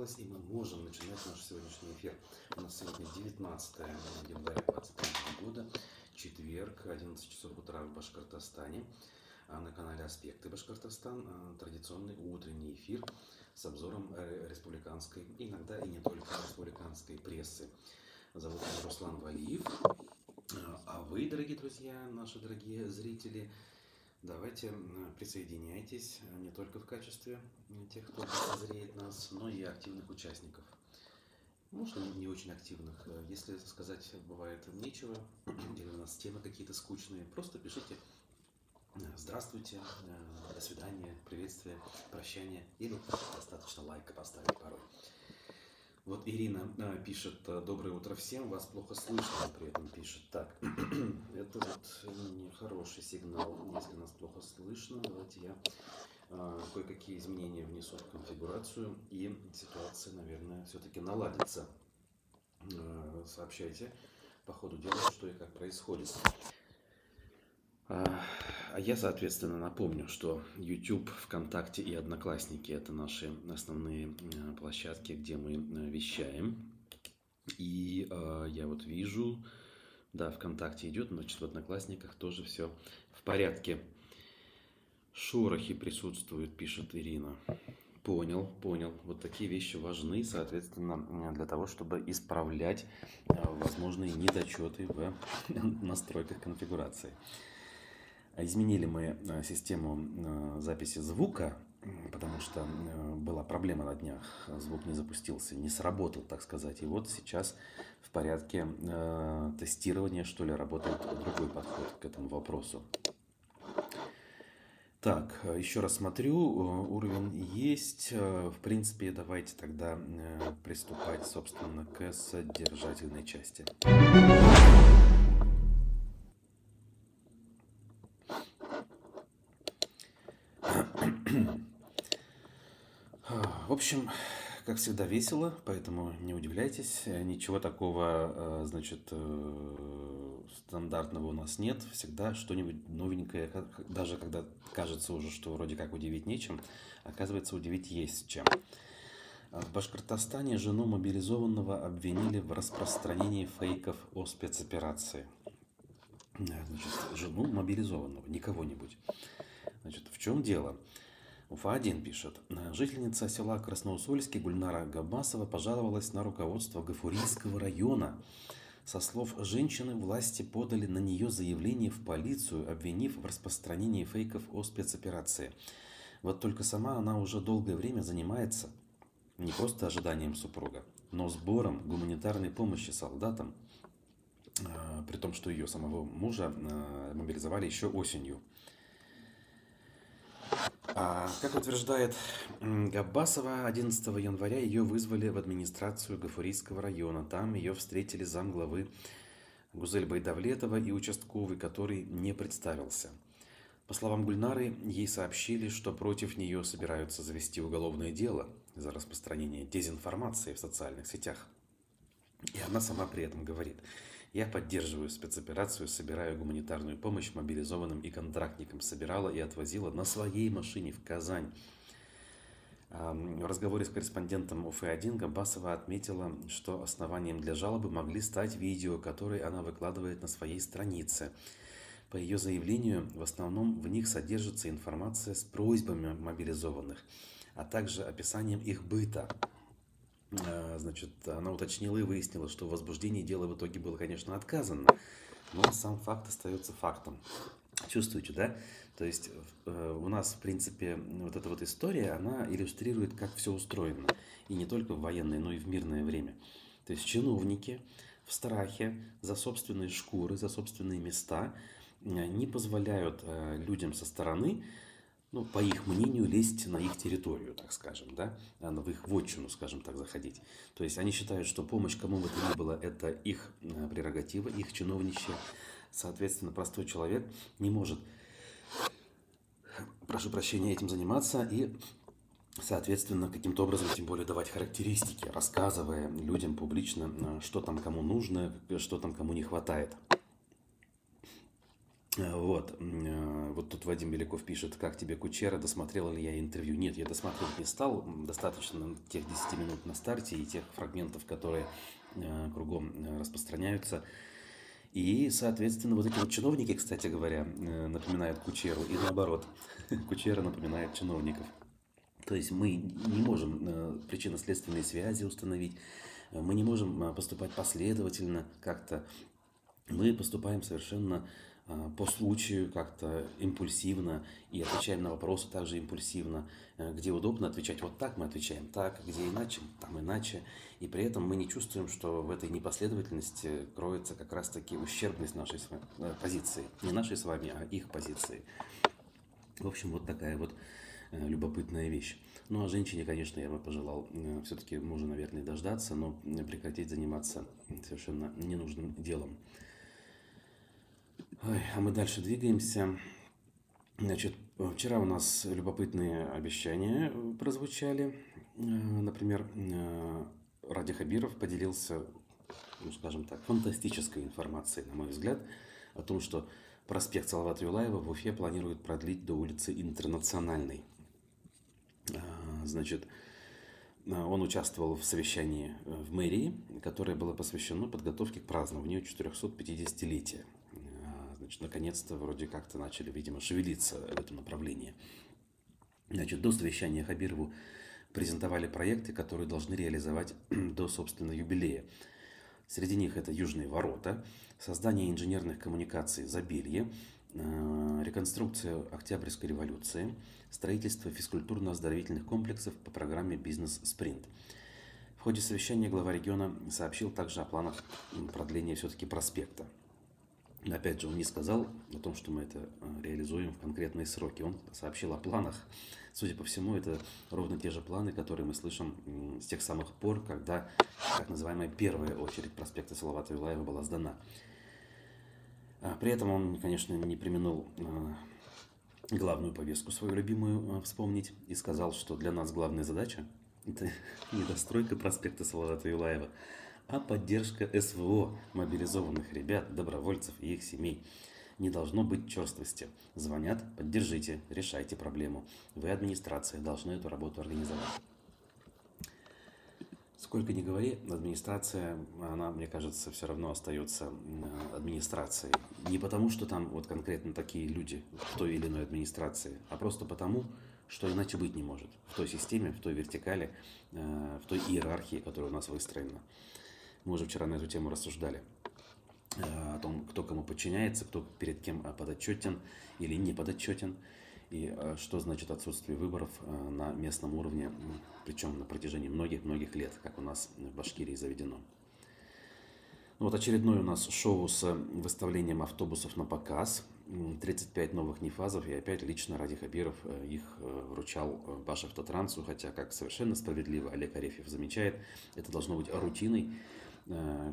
наладилось, и мы можем начинать наш сегодняшний эфир. У нас сегодня 19 января 2023 года, четверг, 11 часов утра в Башкортостане. А на канале «Аспекты Башкортостан» а, традиционный утренний эфир с обзором республиканской, иногда и не только республиканской прессы. Зовут меня Руслан Валиев. А вы, дорогие друзья, наши дорогие зрители, давайте присоединяйтесь не только в качестве тех, кто зреет нас, но и активных участников. Может, не очень активных. Если сказать бывает нечего, или у нас темы какие-то скучные, просто пишите здравствуйте, до свидания, приветствие, прощание, или достаточно лайка поставить порой. Вот Ирина а, пишет, э, доброе утро всем, вас плохо слышно, при этом пишет. Так, это вот нехороший сигнал, если нас плохо слышно. Давайте я а, кое-какие изменения внесу в конфигурацию, и ситуация, наверное, все-таки наладится. А, сообщайте по ходу дела, что и как происходит. А я, соответственно, напомню, что YouTube, ВКонтакте и Одноклассники – это наши основные э, площадки, где мы э, вещаем. И э, я вот вижу, да, ВКонтакте идет, значит, в Одноклассниках тоже все в порядке. Шорохи присутствуют, пишет Ирина. Понял, понял. Вот такие вещи важны, соответственно, для того, чтобы исправлять э, возможные недочеты в настройках конфигурации. Изменили мы э, систему э, записи звука, потому что э, была проблема на днях. Звук не запустился, не сработал, так сказать. И вот сейчас в порядке тестирования, что ли, работает другой подход к этому вопросу. Так, еще раз смотрю, уровень есть. В принципе, давайте тогда приступать, собственно, к содержательной части. В общем, как всегда, весело, поэтому не удивляйтесь. Ничего такого, э, значит, э, стандартного у нас нет. Всегда что-нибудь новенькое, даже когда кажется уже, что вроде как удивить нечем, оказывается, удивить есть чем. В Башкортостане жену мобилизованного обвинили в распространении фейков о спецоперации. Значит, жену мобилизованного, не кого-нибудь. Значит, в чем дело? Уфа-1 пишет. Жительница села Красноусольский Гульнара Габасова пожаловалась на руководство Гафурийского района. Со слов женщины, власти подали на нее заявление в полицию, обвинив в распространении фейков о спецоперации. Вот только сама она уже долгое время занимается не просто ожиданием супруга, но сбором гуманитарной помощи солдатам, а, при том, что ее самого мужа а, мобилизовали еще осенью. А, как утверждает Габбасова, 11 января ее вызвали в администрацию Гафурийского района. Там ее встретили замглавы Гузель Байдавлетова и участковый, который не представился. По словам Гульнары, ей сообщили, что против нее собираются завести уголовное дело за распространение дезинформации в социальных сетях. И она сама при этом говорит – я поддерживаю спецоперацию, собираю гуманитарную помощь мобилизованным и контрактникам. Собирала и отвозила на своей машине в Казань. В разговоре с корреспондентом УФ-1 Габасова отметила, что основанием для жалобы могли стать видео, которые она выкладывает на своей странице. По ее заявлению, в основном в них содержится информация с просьбами мобилизованных, а также описанием их быта. А, значит, она уточнила и выяснила, что в возбуждении дела в итоге было, конечно, отказано, но сам факт остается фактом. Чувствуете, да? То есть э, у нас, в принципе, вот эта вот история, она иллюстрирует, как все устроено. И не только в военное, но и в мирное время. То есть чиновники в страхе за собственные шкуры, за собственные места э, не позволяют э, людям со стороны ну, по их мнению, лезть на их территорию, так скажем, да, а, в их вотчину, скажем так, заходить. То есть они считают, что помощь кому бы то ни было, это их э, прерогатива, их чиновничья. Соответственно, простой человек не может, прошу прощения, этим заниматься и соответственно, каким-то образом, тем более, давать характеристики, рассказывая людям публично, э, что там кому нужно, что там кому не хватает. Вот, вот тут Вадим Беляков пишет, как тебе Кучера, досмотрел ли я интервью. Нет, я досмотреть не стал, достаточно тех 10 минут на старте и тех фрагментов, которые кругом распространяются. И, соответственно, вот эти вот чиновники, кстати говоря, напоминают Кучеру, и наоборот, Кучера напоминает чиновников. То есть мы не можем причинно-следственные связи установить, мы не можем поступать последовательно как-то. Мы поступаем совершенно по случаю, как-то импульсивно и отвечаем на вопросы также импульсивно. Э, где удобно отвечать вот так, мы отвечаем так, где иначе, там иначе. И при этом мы не чувствуем, что в этой непоследовательности кроется как раз-таки ущербность нашей э, позиции. Не нашей с вами, а их позиции. В общем, вот такая вот э, любопытная вещь. Ну, а женщине, конечно, я бы пожелал все-таки мужа, наверное, дождаться, но прекратить заниматься совершенно ненужным делом. Ой, а мы дальше двигаемся. Значит, вчера у нас любопытные обещания прозвучали. Например, Ради Хабиров поделился, ну, скажем так, фантастической информацией, на мой взгляд, о том, что проспект Салавата Юлаева в Уфе планируют продлить до улицы Интернациональной. Значит, он участвовал в совещании в мэрии, которое было посвящено подготовке к празднованию 450-летия значит, наконец-то вроде как-то начали, видимо, шевелиться в этом направлении. Значит, до совещания Хабирову презентовали проекты, которые должны реализовать до, собственно, юбилея. Среди них это Южные ворота, создание инженерных коммуникаций Забелье, э, реконструкция Октябрьской революции, строительство физкультурно-оздоровительных комплексов по программе «Бизнес-спринт». В ходе совещания глава региона сообщил также о планах продления все-таки проспекта. Опять же, он не сказал о том, что мы это э, реализуем в конкретные сроки. Он сообщил о планах. Судя по всему, это ровно те же планы, которые мы слышим с тех самых пор, когда так называемая первая очередь проспекта Салавата Юлаева была сдана. А при этом он, конечно, не применил э, главную повестку свою любимую э, вспомнить и сказал, что для нас главная задача – это недостройка проспекта Салавата Юлаева, а поддержка СВО, мобилизованных ребят, добровольцев и их семей. Не должно быть черствости. Звонят, поддержите, решайте проблему. Вы, администрация, должны эту работу организовать. Сколько ни говори, администрация, она, мне кажется, все равно остается администрацией. Не потому, что там вот конкретно такие люди в той или иной администрации, а просто потому, что иначе быть не может. В той системе, в той вертикали, э, в той иерархии, которая у нас выстроена. Мы уже вчера на эту тему рассуждали э, о том, кто кому подчиняется, кто перед кем э, подотчетен или не подотчетен, и э, что значит отсутствие выборов на местном уровне, причем на протяжении многих-многих лет, как у нас в Башкирии заведено. Ну вот очередное у нас шоу с выставлением автобусов на показ. 35 новых нефазов, и опять лично Ради Хабиров их вручал Башавтотрансу, хотя, как совершенно справедливо Олег Арефьев замечает, это должно быть рутиной,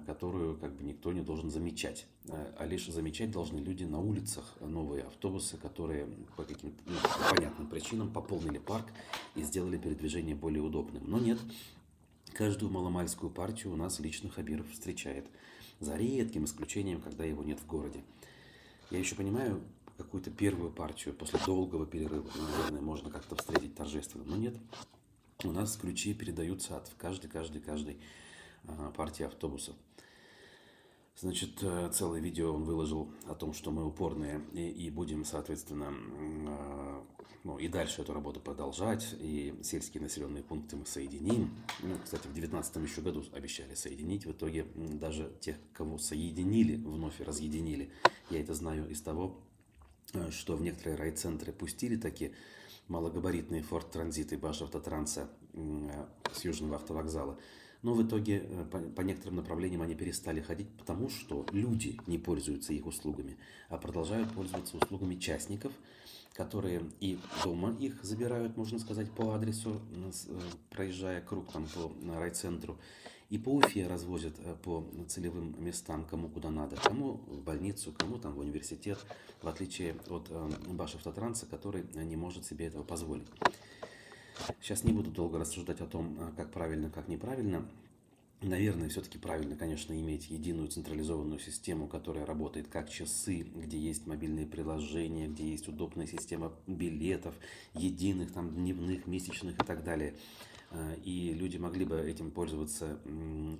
которую как бы никто не должен замечать. Э, а лишь замечать должны люди на улицах новые автобусы, которые по каким-то ну, понятным причинам пополнили парк и сделали передвижение более удобным. Но нет, каждую маломальскую партию у нас лично Хабиров встречает. За редким исключением, когда его нет в городе. Я еще понимаю, какую-то первую партию после долгого перерыва, наверное, можно как-то встретить торжественно. Но нет, у нас ключи передаются от каждый, каждый, каждый партии автобусов. Значит, э, целое видео он выложил о том, что мы упорные и, и будем, соответственно, э, ну, и дальше эту работу продолжать, и сельские населенные пункты мы соединим. Ну, кстати, в 2019 еще году обещали соединить, в итоге даже тех, кого соединили, вновь разъединили. Я это знаю из того, э, что в некоторые райцентры пустили такие малогабаритные Форд Транзит и Баш Автотранса с Южного автовокзала. Но в итоге э, по, по некоторым направлениям они перестали ходить, потому что люди не пользуются их услугами, а продолжают пользоваться услугами частников, которые и дома их забирают, можно сказать, по адресу, э, проезжая круг там по райцентру, и по Уфе развозят э, по целевым местам, кому куда надо, кому в больницу, кому там в университет, в отличие от Башавтотранса, который не может себе этого позволить. Сейчас не буду долго рассуждать о том, а, как правильно, как неправильно. Наверное, все-таки правильно, конечно, иметь единую централизованную систему, которая работает как часы, где есть мобильные приложения, где есть удобная система билетов, единых, там, дневных, месячных и так далее. А, и люди могли бы этим пользоваться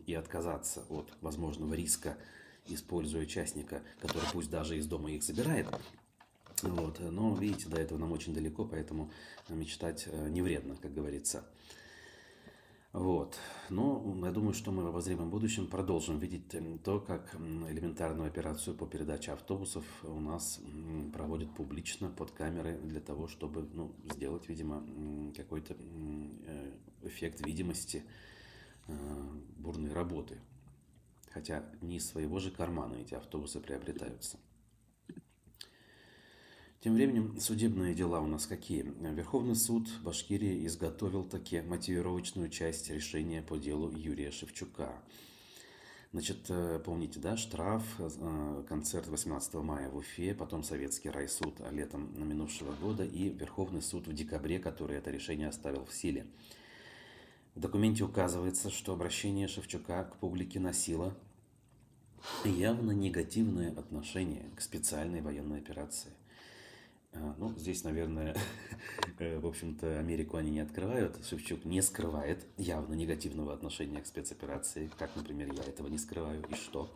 и отказаться от возможного риска, используя частника, который пусть даже из дома их забирает. Вот. Но, видите, до этого нам очень далеко, поэтому мечтать э, не вредно, как говорится. Вот. Но я думаю, что мы в обозримом будущем продолжим видеть эм, то, как элементарную операцию по передаче автобусов у нас проводят публично под камеры для того, чтобы ну, сделать, видимо, какой-то э, эффект видимости э, бурной работы. Хотя не из своего же кармана эти автобусы приобретаются. Тем временем судебные дела у нас какие? Верховный суд Башкирии изготовил таки мотивировочную часть решения по делу Юрия Шевчука. Значит, э, помните, да, штраф, э, концерт 18 мая в Уфе, потом Советский райсуд летом минувшего года и Верховный суд в декабре, который это решение оставил в силе. В документе указывается, что обращение Шевчука к публике носило явно негативное отношение к специальной военной операции – ну, здесь, наверное, э, в общем-то, Америку они не открывают. Шевчук не скрывает явно негативного отношения к спецоперации, как, например, я этого не скрываю. И что?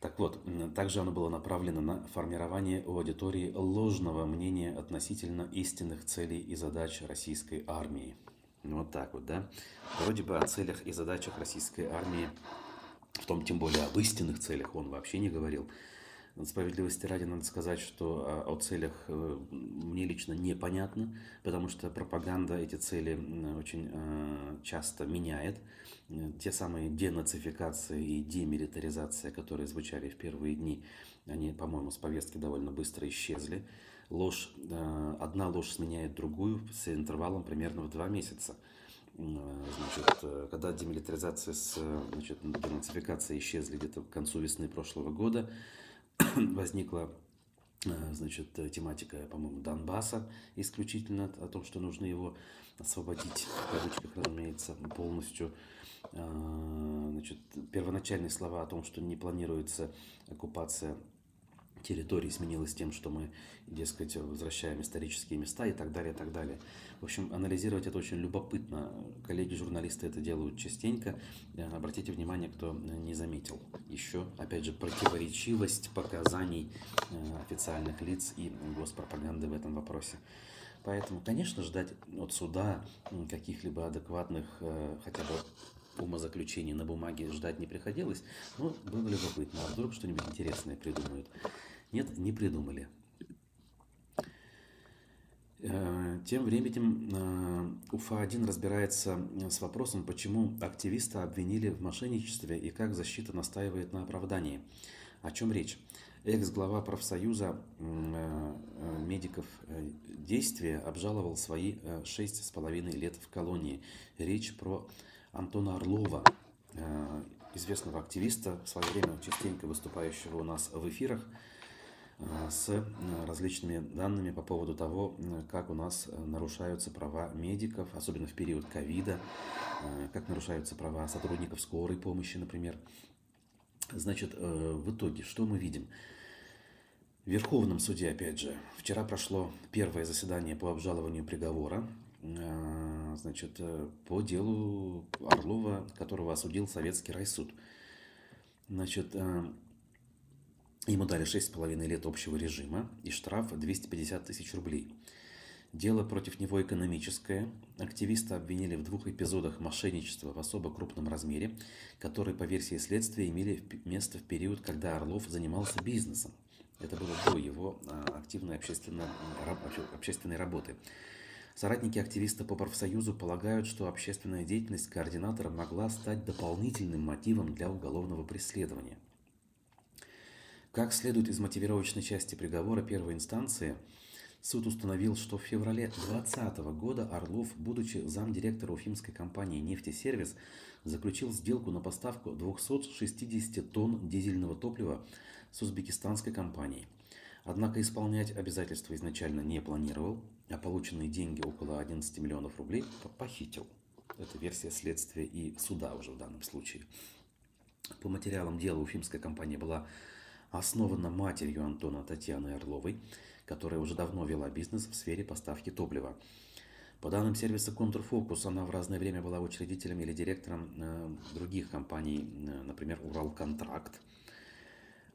Так вот, также оно было направлено на формирование у аудитории ложного мнения относительно истинных целей и задач российской армии. Вот так вот, да? Вроде бы о целях и задачах российской армии, в том тем более об истинных целях он вообще не говорил. Справедливости ради надо сказать, что а, о целях э, мне лично непонятно, потому что пропаганда эти цели очень а, часто меняет. Те самые денацификации и демилитаризация, которые звучали в первые дни, они, по-моему, с повестки довольно быстро исчезли. Ложь, одна ложь сменяет другую с интервалом примерно в два месяца. Значит, э, когда демилитаризация с значит, денацификацией исчезли где-то к концу весны прошлого года, возникла э, значит, тематика, по-моему, Донбасса исключительно о том, что нужно его освободить, в кавычках, разумеется, полностью. А, значит, первоначальные слова о том, что не планируется оккупация территории сменилось тем, что мы, дескать, возвращаем исторические места и так далее, и так далее. В общем, анализировать это очень любопытно. Коллеги-журналисты это делают частенько. Э, обратите внимание, кто не заметил. Еще, опять же, противоречивость показаний э, официальных лиц и госпропаганды в этом вопросе. Поэтому, конечно, ждать от суда каких-либо адекватных, э, хотя бы умозаключений на бумаге ждать не приходилось, но было любопытно, а вдруг что-нибудь интересное придумают. Нет, не придумали. Э, тем временем э, УФА-1 разбирается с вопросом, почему активиста обвинили в мошенничестве и как защита настаивает на оправдании. О чем речь? Экс-глава профсоюза э, медиков действия обжаловал свои шесть с половиной лет в колонии. Речь про Антона Орлова, известного активиста, в свое время частенько выступающего у нас в эфирах, Э, с э, различными данными по поводу того, э, как у нас нарушаются права медиков, особенно в период ковида, как нарушаются права сотрудников скорой помощи, например. Значит, в итоге, что мы видим? В Верховном суде, опять же, вчера прошло первое заседание по обжалованию приговора, значит, по делу Орлова, которого осудил Советский райсуд. Значит, Ему дали 6,5 лет общего режима и штраф 250 тысяч рублей. Дело против него экономическое. Активиста обвинили в двух эпизодах мошенничества в особо крупном размере, которые, по версии следствия, имели место в период, когда Орлов занимался бизнесом. Это было до его а, активной общественной, общественной работы. Соратники активиста по профсоюзу полагают, что общественная деятельность координатора могла стать дополнительным мотивом для уголовного преследования. Как следует из мотивировочной части приговора первой инстанции, суд установил, что в феврале 2020 года Орлов, будучи замдиректора уфимской компании «Нефтесервис», заключил сделку на поставку 260 тонн дизельного топлива с узбекистанской компанией. Однако исполнять обязательства изначально не планировал, а полученные деньги около 11 миллионов рублей похитил. Это версия следствия и суда уже в данном случае. По материалам дела уфимская компания была основана матерью Антона Татьяной Орловой, которая уже давно вела бизнес в сфере поставки топлива. По данным сервиса Контрфокус, она в разное время была учредителем или директором э, других компаний, э, например, Уралконтракт.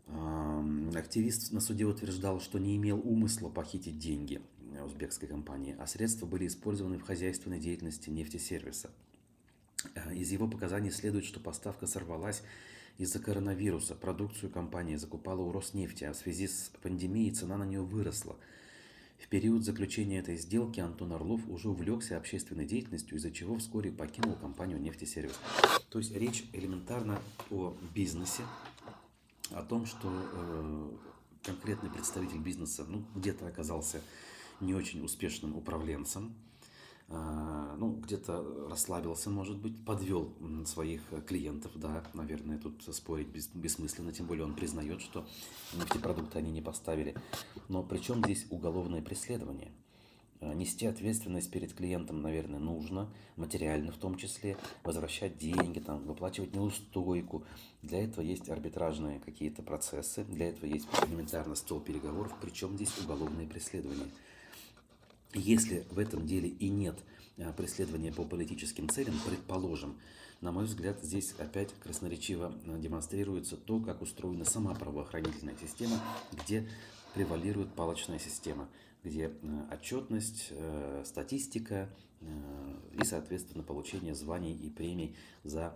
Э, активист на суде утверждал, что не имел умысла похитить деньги узбекской компании, а средства были использованы в хозяйственной деятельности нефтесервиса. Э, из его показаний следует, что поставка сорвалась из-за коронавируса. Продукцию компания закупала у Роснефти, а в связи с пандемией цена на нее выросла. В период заключения этой сделки Антон Орлов уже увлекся общественной деятельностью, из-за чего вскоре покинул компанию «Нефтесервис». То есть речь элементарно о бизнесе, о том, что э, конкретный представитель бизнеса ну, где-то оказался не очень успешным управленцем, ну, где-то расслабился, может быть, подвел своих клиентов, да, наверное, тут спорить бессмысленно, тем более он признает, что нефтепродукты они не поставили. Но при чем здесь уголовное преследование? А, нести ответственность перед клиентом, наверное, нужно, материально в том числе, возвращать деньги, там, выплачивать неустойку. Для этого есть арбитражные какие-то процессы, для этого есть элементарно стол переговоров, причем здесь уголовное преследование – если в этом деле и нет а, преследования по политическим целям, предположим, на мой взгляд, здесь опять красноречиво а, демонстрируется то, как устроена сама правоохранительная система, где превалирует палочная система, где а, отчетность, э, статистика э, и, соответственно, получение званий и премий за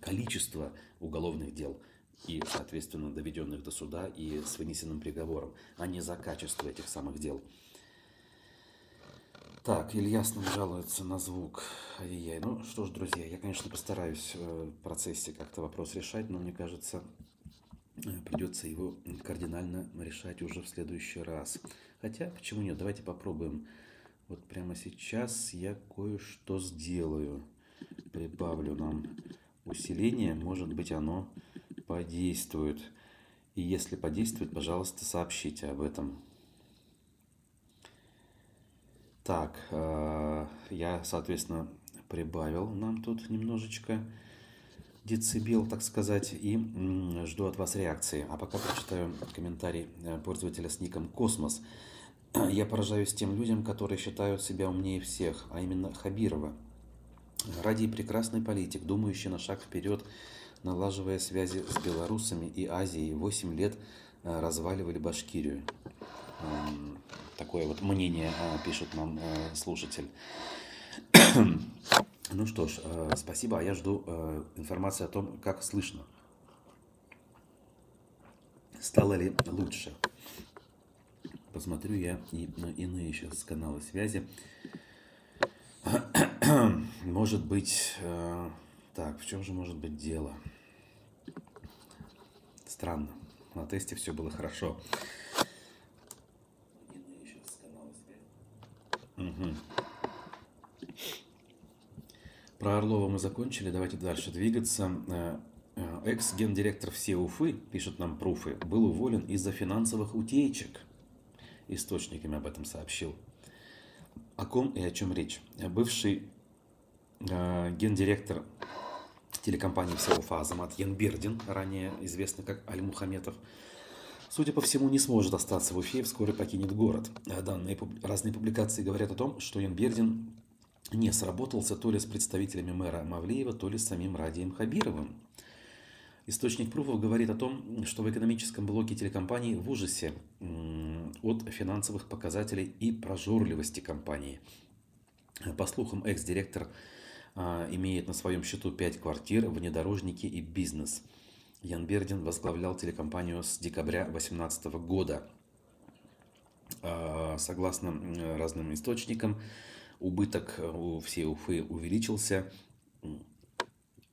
количество уголовных дел и, соответственно, доведенных до суда и с вынесенным приговором, а не за качество этих самых дел. Так, Ильяс нам жалуется на звук. Ай-яй. Ну что ж, друзья, я, конечно, постараюсь э, в процессе как-то вопрос решать, но мне кажется, э, придется его кардинально решать уже в следующий раз. Хотя, почему нет? Давайте попробуем. Вот прямо сейчас я кое-что сделаю. Прибавлю нам усиление. Может быть, оно подействует. И если подействует, пожалуйста, сообщите об этом. Так, э, я, соответственно, прибавил нам тут немножечко децибел, так сказать, и жду от вас реакции. А пока прочитаю комментарий э, пользователя с ником Космос. Я поражаюсь тем людям, которые считают себя умнее всех, а именно Хабирова. Ради прекрасный политик, думающий на шаг вперед, налаживая связи с белорусами и Азией, 8 лет э, разваливали Башкирию. Такое вот мнение а, пишет нам э, слушатель. Ну что ж, э, спасибо. А я жду э, информации о том, как слышно. Стало ли лучше? Посмотрю я и на иные сейчас каналы связи. Может быть... Так, в чем же может быть дело? Странно. На тесте все было хорошо. Угу. Про Орлова мы закончили, давайте дальше двигаться. Э, э, экс-гендиректор все Уфы, пишет нам Пруфы, был уволен из-за финансовых утечек. Источниками об этом сообщил. О ком и о чем речь? Бывший э, гендиректор телекомпании «Вся Уфа» Азамат Янбердин, ранее известный как Аль-Мухаметов, судя по всему, не сможет остаться в Уфе и вскоре покинет город. А данные разные публикации говорят о том, что Янбердин не сработался то ли с представителями мэра Мавлеева, то ли с самим Радием Хабировым. Источник Пруфов говорит о том, что в экономическом блоке телекомпании в ужасе от финансовых показателей и прожорливости компании. По слухам, экс-директор а, имеет на своем счету 5 квартир, внедорожники и бизнес – Ян Бердин возглавлял телекомпанию с декабря 2018 года. А, согласно разным источникам, убыток у всей Уфы увеличился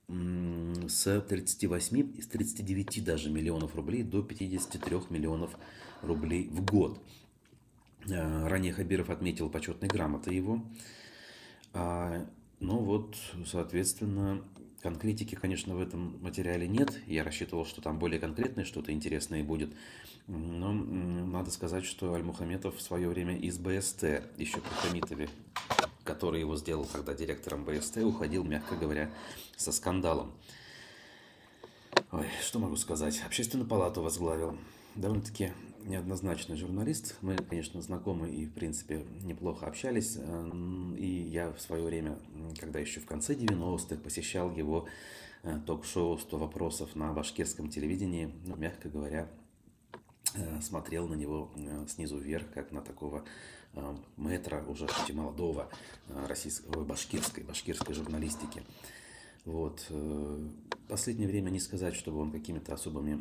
с 38, с 39 даже миллионов рублей до 53 миллионов рублей в год. А, ранее Хабиров отметил почетной грамотой его. А, но вот, соответственно, Конкретики, конечно, в этом материале нет. Я рассчитывал, что там более конкретное что-то интересное будет. Но надо сказать, что Аль-Мухаметов в свое время из БСТ, еще при Хамитове, который его сделал тогда директором БСТ, уходил, мягко говоря, со скандалом. Ой, что могу сказать? Общественную палату возглавил. Довольно-таки неоднозначный журналист. Мы, конечно, знакомы и, в принципе, неплохо общались. И я в свое время, когда еще в конце 90-х посещал его э, ток-шоу «100 вопросов» на башкирском телевидении, ну, мягко говоря, э, смотрел на него э, снизу вверх, как на такого мэтра уже почти молодого российского, башкирской, башкирской журналистики. Вот. Последнее время не сказать, чтобы он какими-то особыми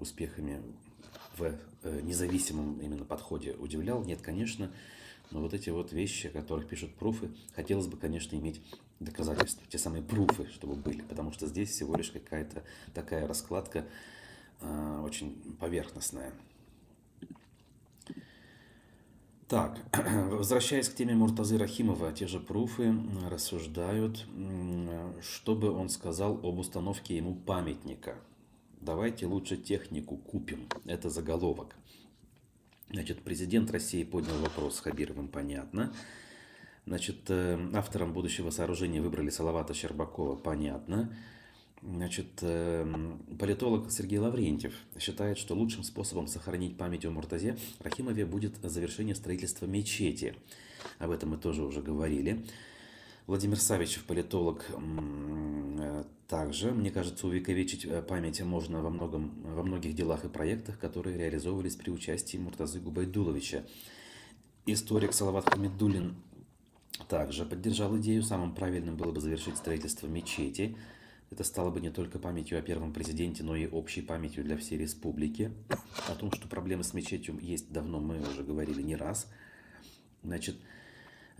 успехами в э, независимом именно подходе удивлял? Нет, конечно. Но вот эти вот вещи, о которых пишут пруфы, хотелось бы, конечно, иметь доказательства, те самые пруфы, чтобы были, потому что здесь всего лишь какая-то такая раскладка э, очень поверхностная. Так, возвращаясь к теме Муртазы Рахимова, те же пруфы рассуждают, что бы он сказал об установке ему памятника – давайте лучше технику купим. Это заголовок. Значит, президент России поднял вопрос с Хабировым, понятно. Значит, э, автором будущего сооружения выбрали Салавата Щербакова, понятно. Значит, э, политолог Сергей Лаврентьев считает, что лучшим способом сохранить память о Муртазе Рахимове будет завершение строительства мечети. Об этом мы тоже уже говорили. Владимир Савичев, политолог, э, также, мне кажется, увековечить э, память можно во, многом, во многих делах и проектах, которые реализовывались при участии Муртазы Губайдуловича. Историк Салават Хамидулин также поддержал идею, самым правильным было бы завершить строительство мечети. Это стало бы не только памятью о первом президенте, но и общей памятью для всей республики. О том, что проблемы с мечетью есть давно, мы уже говорили не раз. Значит,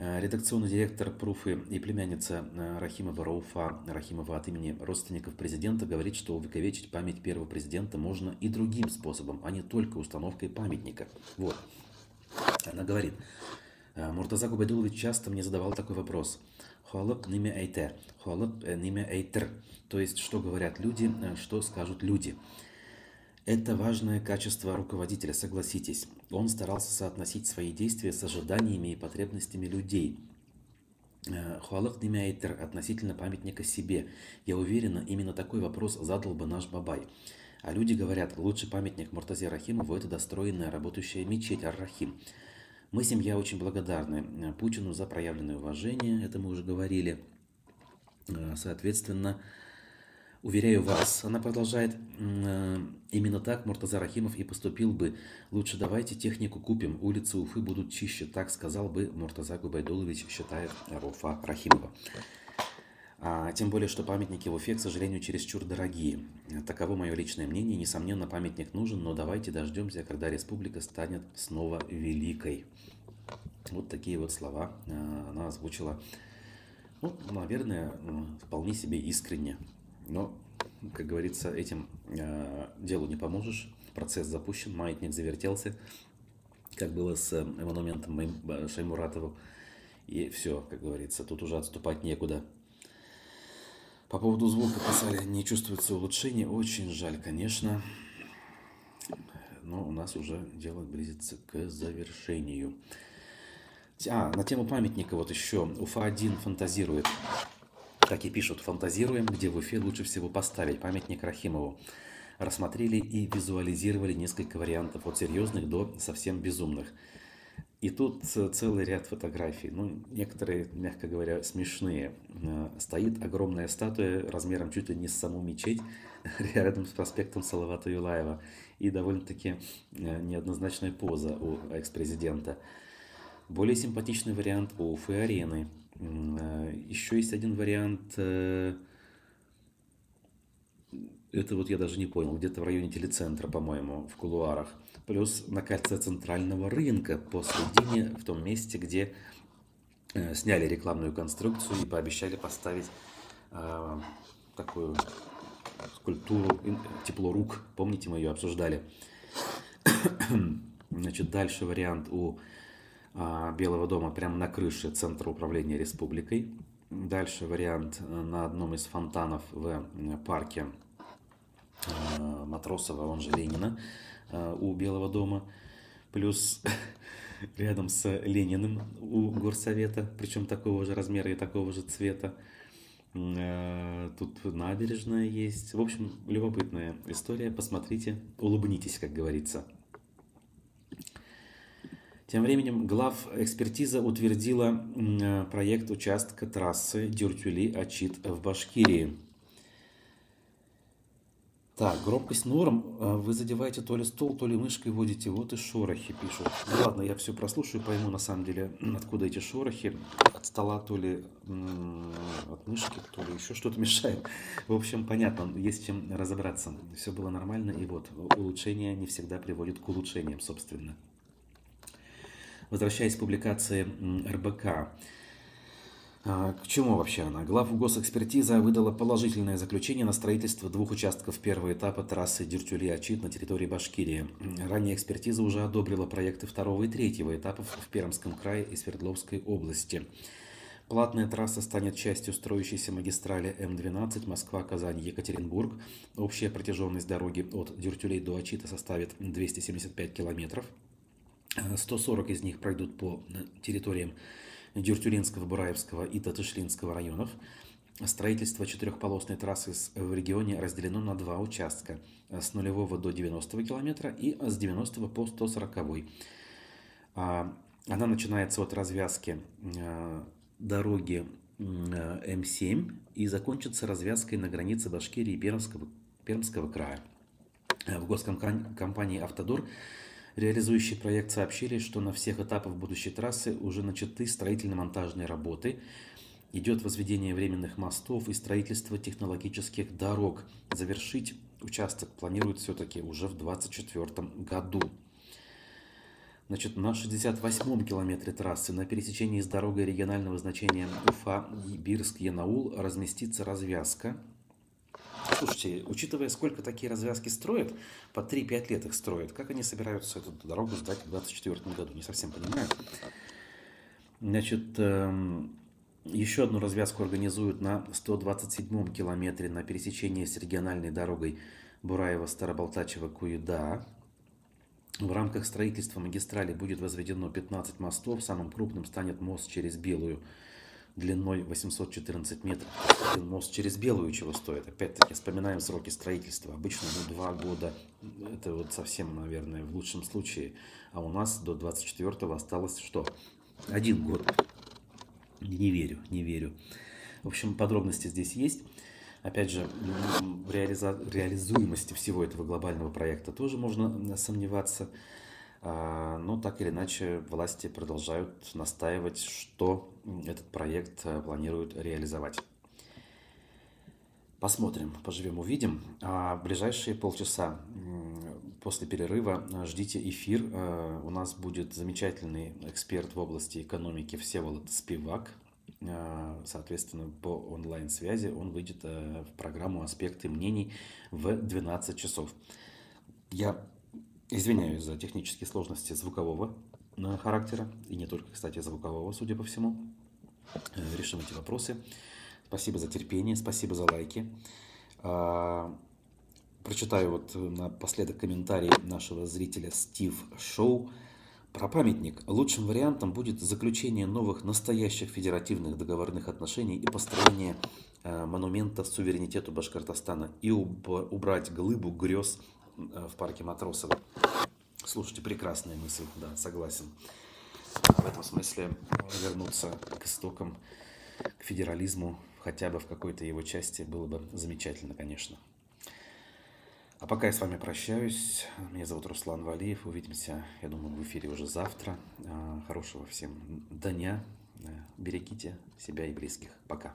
редакционный директор Пруфы и племянница э, Рахимова Рауфа Рахимова от имени родственников президента говорит, что увековечить память первого президента можно и другим способом, а не только установкой памятника. Вот. Она говорит, «Э, Муртаза Губайдулович часто мне задавал такой вопрос. Хуалык ниме эйте, хуалык ниме эйтер. То есть, что говорят люди, что скажут люди. Это важное качество руководителя, согласитесь. Он старался соотносить свои действия с ожиданиями и потребностями людей. Э, Хуалык Немяйтер относительно памятника себе. Я уверена, именно такой вопрос задал бы наш Бабай. А люди говорят, лучший памятник Муртазе Рахимову – это достроенная работающая мечеть Ар-Рахим. Мы, семья, очень благодарны э, Путину за проявленное уважение, это мы уже говорили. Э, соответственно, Уверяю вас, она продолжает, э, именно так Муртаза Рахимов и поступил бы. Лучше давайте технику купим, улицы Уфы будут чище. Так сказал бы Муртаза Губайдулович, считает Руфа Рахимова. А, тем более, что памятники в Уфе, к сожалению, чересчур дорогие. Таково мое личное мнение. Несомненно, памятник нужен, но давайте дождемся, когда республика станет снова великой. Вот такие вот слова э, она озвучила, ну, наверное, вполне себе искренне. Но, как говорится, этим э, делу не поможешь. Процесс запущен, маятник завертелся, как было с э, монументом моим э, Шаймуратову. И все, как говорится, тут уже отступать некуда. По поводу звука писали, не чувствуется улучшение. Очень жаль, конечно. Но у нас уже дело близится к завершению. А, на тему памятника вот еще. Уфа-1 фантазирует так и пишут, фантазируем, где в Уфе лучше всего поставить памятник Рахимову. Рассмотрели и визуализировали несколько вариантов, от серьезных до совсем безумных. И тут целый ряд фотографий, ну, некоторые, мягко говоря, смешные. Э, стоит огромная статуя размером чуть ли не с саму мечеть, рядом с проспектом Салавата Юлаева. И довольно-таки э, неоднозначная поза у экс-президента. Более симпатичный вариант у Уфы-арены – Э, Еще есть один вариант. Э, это вот я даже не понял, где-то в районе телецентра, по-моему, в кулуарах. Плюс на кольце центрального рынка посредине, в том месте, где э, сняли рекламную конструкцию и пообещали поставить э, такую скульптуру «Тепло рук». Помните, мы ее обсуждали. Значит, дальше вариант у Белого дома прямо на крыше Центра управления республикой. Дальше вариант э, на одном из фонтанов в э, парке э, Матросова, он же Ленина, у Белого дома. плюс рядом с Лениным у горсовета, причем такого же размера и такого же цвета. Тут набережная есть. В общем, любопытная история. Посмотрите, улыбнитесь, как говорится. Тем временем глав экспертиза утвердила э, проект участка трассы Дюртюли-Ачит в Башкирии. Так, громкость норм. А, вы задеваете то ли стол, то ли мышкой водите. Вот и шорохи пишут. Ну ладно, я все прослушаю, пойму на самом деле, откуда эти шорохи. От стола то ли от мышки, то ли еще что-то мешает. В общем, понятно, есть чем разобраться. Все было нормально, и вот улучшение не всегда приводит к улучшениям, собственно. Возвращаясь к публикации РБК. А, к чему вообще она? Глав госэкспертиза выдала положительное заключение на строительство двух участков первого этапа трассы Дюртюли-Ачит на территории Башкирии. Ранее экспертиза уже одобрила проекты второго и третьего этапов в Пермском крае и Свердловской области. Платная трасса станет частью строящейся магистрали М12 Москва-Казань-Екатеринбург. Общая протяженность дороги от Дюртюлей до Ачита составит 275 километров. 140 из них пройдут по территориям Дюртюлинского, Бураевского и Татышлинского районов. Строительство четырехполосной трассы в регионе разделено на два участка с нулевого до 90 километра и с 90 по 140. А, она начинается от развязки дороги М7 и закончится развязкой на границе Башкирии и Пермского, Пермского края. В госкомпании «Автодор» Реализующий проект сообщили, что на всех этапах будущей трассы уже начаты строительно-монтажные работы, идет возведение временных мостов и строительство технологических дорог. Завершить участок планируют все-таки уже в 2024 году. Значит, на 68-м километре трассы на пересечении с дорогой регионального значения Уфа-Бирск-Янаул разместится развязка Слушайте, учитывая, сколько такие развязки строят, по 3-5 лет их строят, как они собираются эту дорогу сдать в 2024 году, не совсем понимаю. Значит, эм, еще одну развязку организуют на 127-м километре на пересечении с региональной дорогой Бураева-Старобалтачева-Куеда. В рамках строительства магистрали будет возведено 15 мостов. Самым крупным станет мост через Белую длиной 814 метров. Мост через Белую чего стоит. Опять-таки, вспоминаем сроки строительства. Обычно ну, два года. Это вот совсем, наверное, в лучшем случае. А у нас до 24-го осталось что? Один год. Не верю, не верю. В общем, подробности здесь есть. Опять же, в реализа... реализуемости всего этого глобального проекта тоже можно сомневаться. А, но так или иначе власти продолжают настаивать, что этот проект э, планируют реализовать. Посмотрим, поживем, увидим. А в ближайшие полчаса после перерыва э, ждите эфир. Э, у нас будет замечательный эксперт в области экономики Всеволод Спивак. Соответственно, по онлайн-связи он выйдет в программу «Аспекты мнений» в 12 часов. Я Извиняюсь за технические сложности звукового э, характера, и не только, кстати, звукового, судя по всему. Э, решим эти вопросы. Спасибо за терпение, спасибо за лайки. А, прочитаю вот напоследок комментарий нашего зрителя Стив Шоу. Про памятник. Лучшим вариантом будет заключение новых настоящих федеративных договорных отношений и построение э, монумента суверенитету Башкортостана и убрать глыбу грез в парке Матросова. Слушайте, прекрасная мысль, да, согласен. В этом смысле вернуться к истокам, к федерализму, хотя бы в какой-то его части, было бы замечательно, конечно. А пока я с вами прощаюсь. Меня зовут Руслан Валиев. Увидимся, я думаю, в эфире уже завтра. Э, хорошего всем дня. Э, берегите себя и близких. Пока.